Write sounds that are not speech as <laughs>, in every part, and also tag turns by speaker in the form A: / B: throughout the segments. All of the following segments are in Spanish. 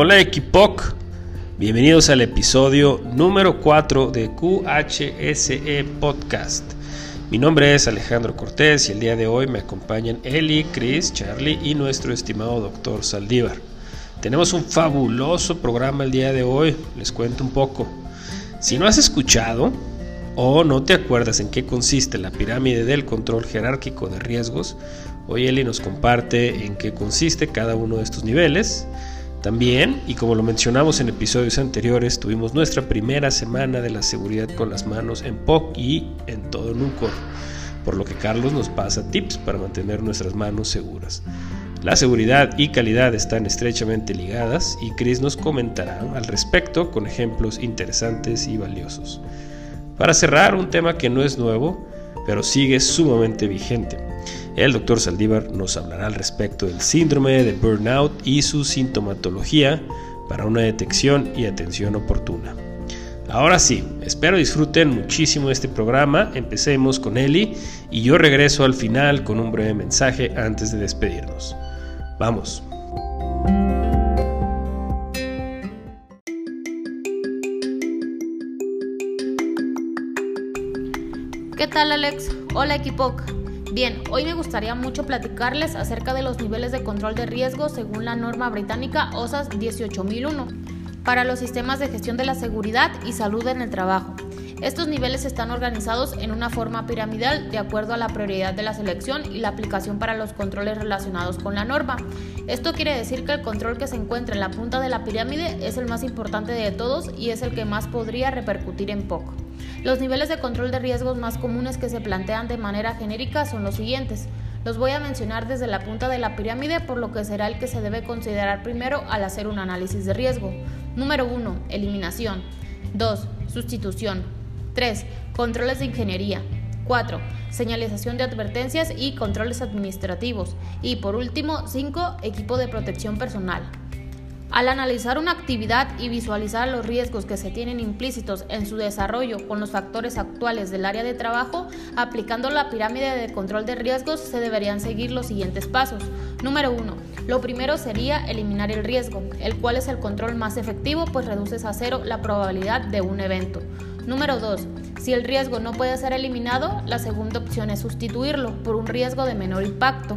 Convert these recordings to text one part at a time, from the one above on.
A: Hola Equipoc, bienvenidos al episodio número 4 de QHSE Podcast. Mi nombre es Alejandro Cortés y el día de hoy me acompañan Eli, Chris, Charlie y nuestro estimado doctor Saldívar. Tenemos un fabuloso programa el día de hoy, les cuento un poco. Si no has escuchado o no te acuerdas en qué consiste la pirámide del control jerárquico de riesgos, hoy Eli nos comparte en qué consiste cada uno de estos niveles también, y como lo mencionamos en episodios anteriores, tuvimos nuestra primera semana de la seguridad con las manos en POC y en todo Nucor, por lo que Carlos nos pasa tips para mantener nuestras manos seguras. La seguridad y calidad están estrechamente ligadas y Chris nos comentará al respecto con ejemplos interesantes y valiosos. Para cerrar, un tema que no es nuevo, pero sigue sumamente vigente el doctor Saldívar nos hablará al respecto del síndrome de burnout y su sintomatología para una detección y atención oportuna. Ahora sí, espero disfruten muchísimo este programa. Empecemos con Eli y yo regreso al final con un breve mensaje antes de despedirnos. Vamos.
B: ¿Qué tal Alex? Hola Equipoc. Bien, hoy me gustaría mucho platicarles acerca de los niveles de control de riesgo según la norma británica OSAS 18001 para los sistemas de gestión de la seguridad y salud en el trabajo. Estos niveles están organizados en una forma piramidal de acuerdo a la prioridad de la selección y la aplicación para los controles relacionados con la norma. Esto quiere decir que el control que se encuentra en la punta de la pirámide es el más importante de todos y es el que más podría repercutir en poco. Los niveles de control de riesgos más comunes que se plantean de manera genérica son los siguientes. Los voy a mencionar desde la punta de la pirámide, por lo que será el que se debe considerar primero al hacer un análisis de riesgo. Número 1. Eliminación. 2. Sustitución. 3. Controles de ingeniería. 4. Señalización de advertencias y controles administrativos. Y por último, 5. Equipo de protección personal. Al analizar una actividad y visualizar los riesgos que se tienen implícitos en su desarrollo con los factores actuales del área de trabajo, aplicando la pirámide de control de riesgos se deberían seguir los siguientes pasos. Número 1. Lo primero sería eliminar el riesgo, el cual es el control más efectivo pues reduces a cero la probabilidad de un evento. Número 2. Si el riesgo no puede ser eliminado, la segunda opción es sustituirlo por un riesgo de menor impacto.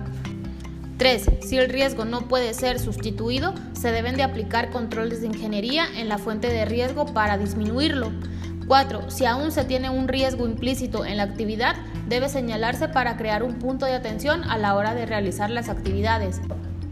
B: 3. Si el riesgo no puede ser sustituido, se deben de aplicar controles de ingeniería en la fuente de riesgo para disminuirlo. 4. Si aún se tiene un riesgo implícito en la actividad, debe señalarse para crear un punto de atención a la hora de realizar las actividades.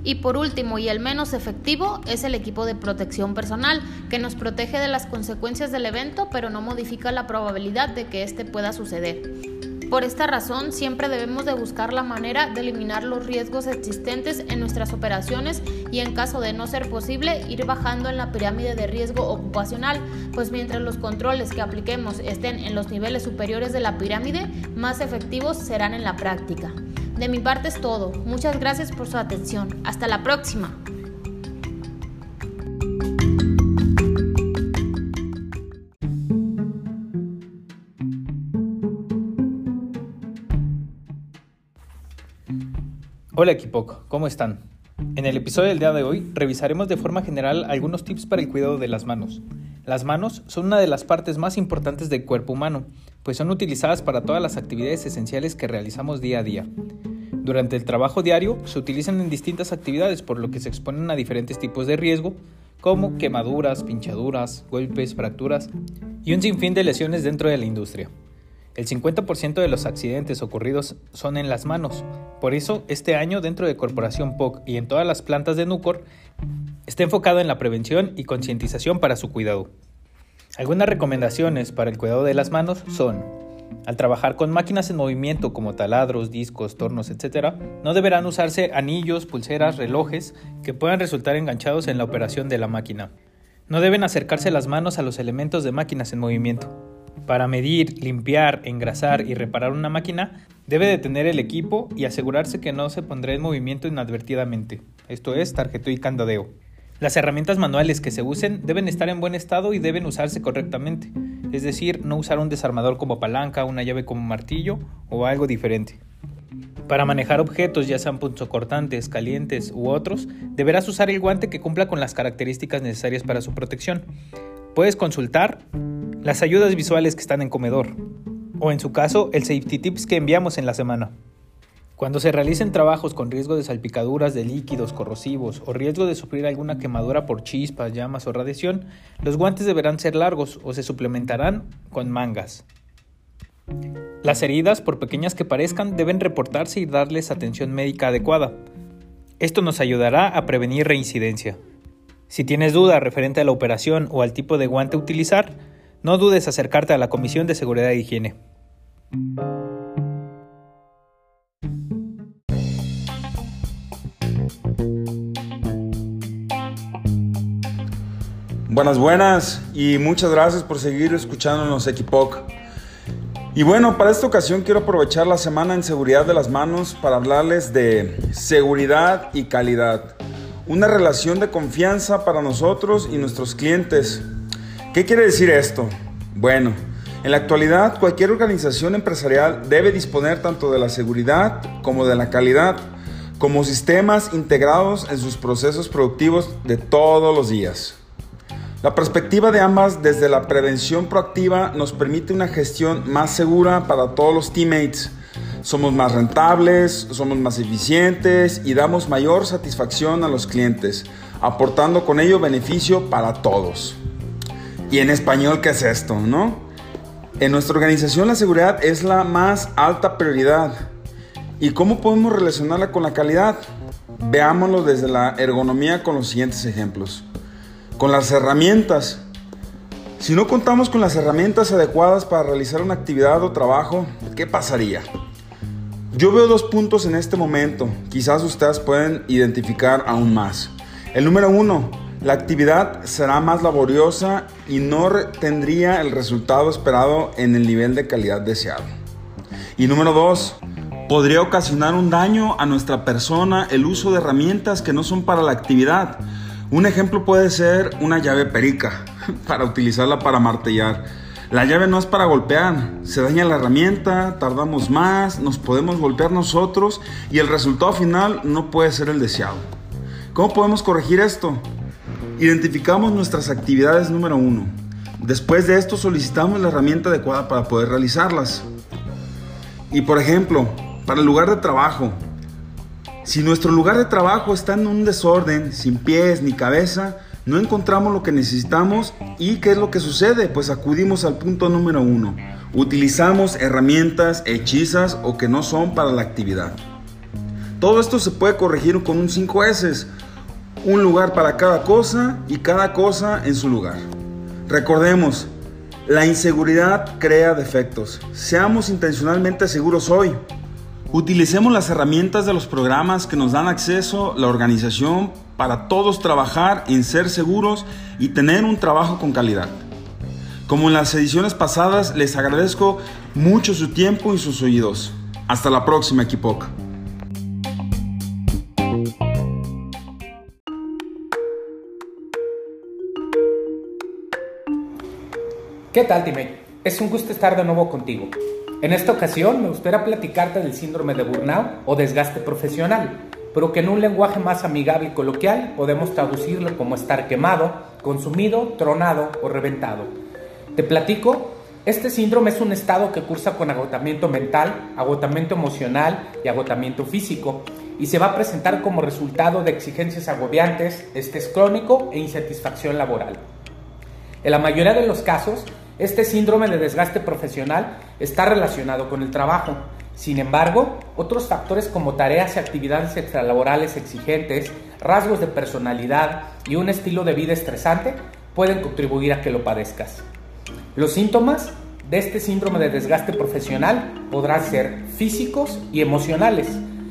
B: Y por último y el menos efectivo es el equipo de protección personal, que nos protege de las consecuencias del evento pero no modifica la probabilidad de que éste pueda suceder. Por esta razón, siempre debemos de buscar la manera de eliminar los riesgos existentes en nuestras operaciones y en caso de no ser posible, ir bajando en la pirámide de riesgo ocupacional, pues mientras los controles que apliquemos estén en los niveles superiores de la pirámide, más efectivos serán en la práctica. De mi parte es todo. Muchas gracias por su atención. Hasta la próxima.
C: Hola equipo, ¿cómo están? En el episodio del día de hoy revisaremos de forma general algunos tips para el cuidado de las manos. Las manos son una de las partes más importantes del cuerpo humano, pues son utilizadas para todas las actividades esenciales que realizamos día a día. Durante el trabajo diario se utilizan en distintas actividades por lo que se exponen a diferentes tipos de riesgo, como quemaduras, pinchaduras, golpes, fracturas y un sinfín de lesiones dentro de la industria. El 50% de los accidentes ocurridos son en las manos. Por eso, este año dentro de Corporación POC y en todas las plantas de Nucor, está enfocado en la prevención y concientización para su cuidado. Algunas recomendaciones para el cuidado de las manos son, al trabajar con máquinas en movimiento como taladros, discos, tornos, etc., no deberán usarse anillos, pulseras, relojes que puedan resultar enganchados en la operación de la máquina. No deben acercarse las manos a los elementos de máquinas en movimiento. Para medir, limpiar, engrasar y reparar una máquina, debe detener el equipo y asegurarse que no se pondrá en movimiento inadvertidamente, esto es, tarjeteo y candadeo. Las herramientas manuales que se usen deben estar en buen estado y deben usarse correctamente, es decir, no usar un desarmador como palanca, una llave como martillo o algo diferente.
D: Para manejar objetos, ya sean punzocortantes, calientes u otros, deberás usar el guante que cumpla con las características necesarias para su protección. Puedes consultar las ayudas visuales que están en comedor, o en su caso, el safety tips que enviamos en la semana. Cuando se realicen trabajos con riesgo de salpicaduras de líquidos corrosivos o riesgo de sufrir alguna quemadura por chispas, llamas o radiación, los guantes deberán ser largos o se suplementarán con mangas. Las heridas, por pequeñas que parezcan, deben reportarse y darles atención médica adecuada. Esto nos ayudará a prevenir reincidencia. Si tienes duda referente a la operación o al tipo de guante a utilizar, no dudes acercarte a la Comisión de Seguridad e Higiene.
E: Buenas, buenas y muchas gracias por seguir escuchándonos Equipoc. Y bueno, para esta ocasión quiero aprovechar la semana en seguridad de las manos para hablarles de seguridad y calidad. Una relación de confianza para nosotros y nuestros clientes. ¿Qué quiere decir esto? Bueno, en la actualidad cualquier organización empresarial debe disponer tanto de la seguridad como de la calidad como sistemas integrados en sus procesos productivos de todos los días. La perspectiva de ambas desde la prevención proactiva nos permite una gestión más segura para todos los teammates. Somos más rentables, somos más eficientes y damos mayor satisfacción a los clientes, aportando con ello beneficio para todos. Y en español, ¿qué es esto, no? En nuestra organización la seguridad es la más alta prioridad. ¿Y cómo podemos relacionarla con la calidad? Veámoslo desde la ergonomía con los siguientes ejemplos con las herramientas. Si no contamos con las herramientas adecuadas para realizar una actividad o trabajo, ¿qué pasaría? Yo veo dos puntos en este momento, quizás ustedes pueden identificar aún más. El número uno, la actividad será más laboriosa y no tendría el resultado esperado en el nivel de calidad deseado. Y número dos, podría ocasionar un daño a nuestra persona el uso de herramientas que no son para la actividad un ejemplo puede ser una llave perica, <laughs> para utilizarla para martellar. La llave no es para golpear, se daña la herramienta, tardamos más, nos podemos golpear nosotros y el resultado final no puede ser el deseado. ¿Cómo podemos corregir esto? Identificamos nuestras actividades número uno. Después de esto solicitamos la herramienta adecuada para poder realizarlas. Y por ejemplo, para el lugar de trabajo, si nuestro lugar de trabajo está en un desorden, sin pies ni cabeza, no encontramos lo que necesitamos y ¿qué es lo que sucede? Pues acudimos al punto número uno. Utilizamos herramientas hechizas o que no son para la actividad. Todo esto se puede corregir con un 5S. Un lugar para cada cosa y cada cosa en su lugar. Recordemos, la inseguridad crea defectos. Seamos intencionalmente seguros hoy. Utilicemos las herramientas de los programas que nos dan acceso la organización para todos trabajar en ser seguros y tener un trabajo con calidad. Como en las ediciones pasadas, les agradezco mucho su tiempo y sus oídos. Hasta la próxima, Equipoc.
D: ¿Qué tal, Time? Es un gusto estar de nuevo contigo. En esta ocasión me gustaría platicarte del síndrome de burnout o desgaste profesional, pero que en un lenguaje más amigable y coloquial podemos traducirlo como estar quemado, consumido, tronado o reventado. Te platico, este síndrome es un estado que cursa con agotamiento mental, agotamiento emocional y agotamiento físico y se va a presentar como resultado de exigencias agobiantes, estrés crónico e insatisfacción laboral. En la mayoría de los casos, este síndrome de desgaste profesional está relacionado con el trabajo. Sin embargo, otros factores como tareas y actividades extralaborales exigentes, rasgos de personalidad y un estilo de vida estresante pueden contribuir a que lo padezcas. Los síntomas de este síndrome de desgaste profesional podrán ser físicos y emocionales.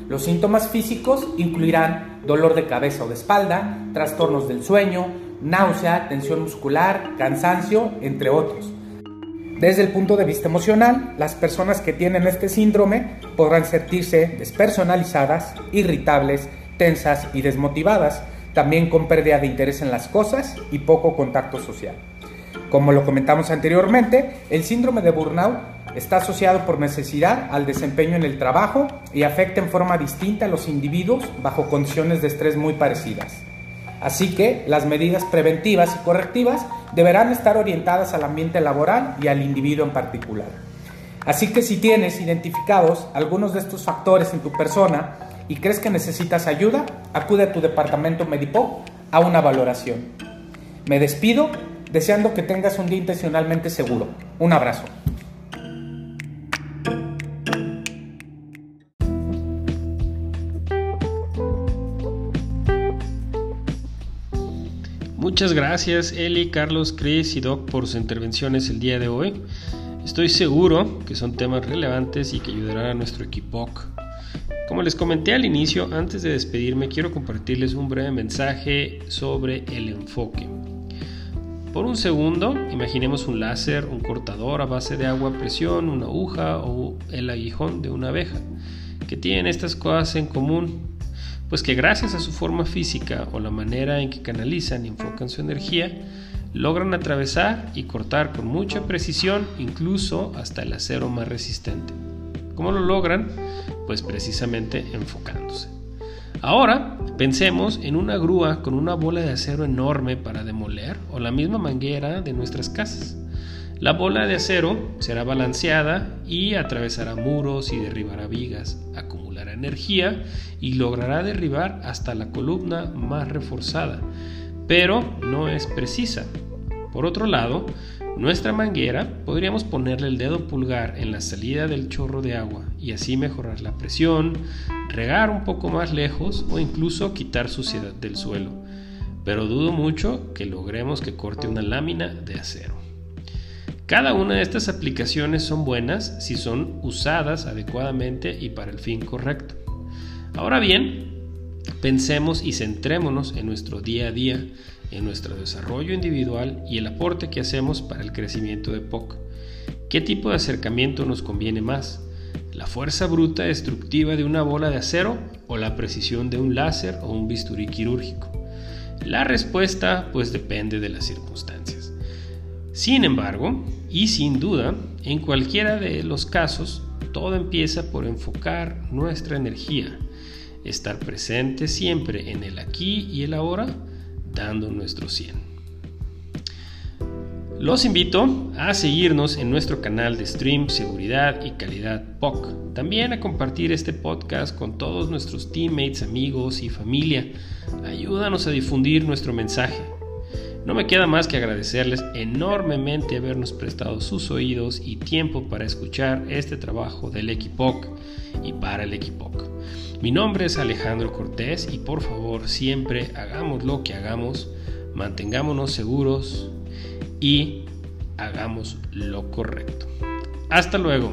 D: Los síntomas físicos incluirán dolor de cabeza o de espalda, trastornos del sueño, náusea, tensión muscular, cansancio, entre otros. Desde el punto de vista emocional, las personas que tienen este síndrome podrán sentirse despersonalizadas, irritables, tensas y desmotivadas, también con pérdida de interés en las cosas y poco contacto social. Como lo comentamos anteriormente, el síndrome de burnout Está asociado por necesidad al desempeño en el trabajo y afecta en forma distinta a los individuos bajo condiciones de estrés muy parecidas. Así que las medidas preventivas y correctivas deberán estar orientadas al ambiente laboral y al individuo en particular. Así que si tienes identificados algunos de estos factores en tu persona y crees que necesitas ayuda, acude a tu departamento Medipo a una valoración. Me despido deseando que tengas un día intencionalmente seguro. Un abrazo.
A: Muchas gracias Eli, Carlos, Chris y Doc por sus intervenciones el día de hoy. Estoy seguro que son temas relevantes y que ayudarán a nuestro equipo. Como les comenté al inicio, antes de despedirme quiero compartirles un breve mensaje sobre el enfoque. Por un segundo, imaginemos un láser, un cortador a base de agua a presión, una aguja o el aguijón de una abeja, que tienen estas cosas en común pues que gracias a su forma física o la manera en que canalizan y enfocan su energía, logran atravesar y cortar con mucha precisión incluso hasta el acero más resistente. ¿Cómo lo logran? Pues precisamente enfocándose. Ahora pensemos en una grúa con una bola de acero enorme para demoler o la misma manguera de nuestras casas. La bola de acero será balanceada y atravesará muros y derribará vigas, energía y logrará derribar hasta la columna más reforzada, pero no es precisa. Por otro lado, nuestra manguera podríamos ponerle el dedo pulgar en la salida del chorro de agua y así mejorar la presión, regar un poco más lejos o incluso quitar suciedad del suelo, pero dudo mucho que logremos que corte una lámina de acero. Cada una de estas aplicaciones son buenas si son usadas adecuadamente y para el fin correcto. Ahora bien, pensemos y centrémonos en nuestro día a día, en nuestro desarrollo individual y el aporte que hacemos para el crecimiento de POC. ¿Qué tipo de acercamiento nos conviene más? ¿La fuerza bruta destructiva de una bola de acero o la precisión de un láser o un bisturí quirúrgico? La respuesta pues depende de las circunstancias. Sin embargo, y sin duda, en cualquiera de los casos, todo empieza por enfocar nuestra energía, estar presente siempre en el aquí y el ahora, dando nuestro 100. Los invito a seguirnos en nuestro canal de stream Seguridad y Calidad POC. También a compartir este podcast con todos nuestros teammates, amigos y familia. Ayúdanos a difundir nuestro mensaje. No me queda más que agradecerles enormemente habernos prestado sus oídos y tiempo para escuchar este trabajo del Equipoc y para el Equipoc. Mi nombre es Alejandro Cortés y por favor siempre hagamos lo que hagamos, mantengámonos seguros y hagamos lo correcto. Hasta luego.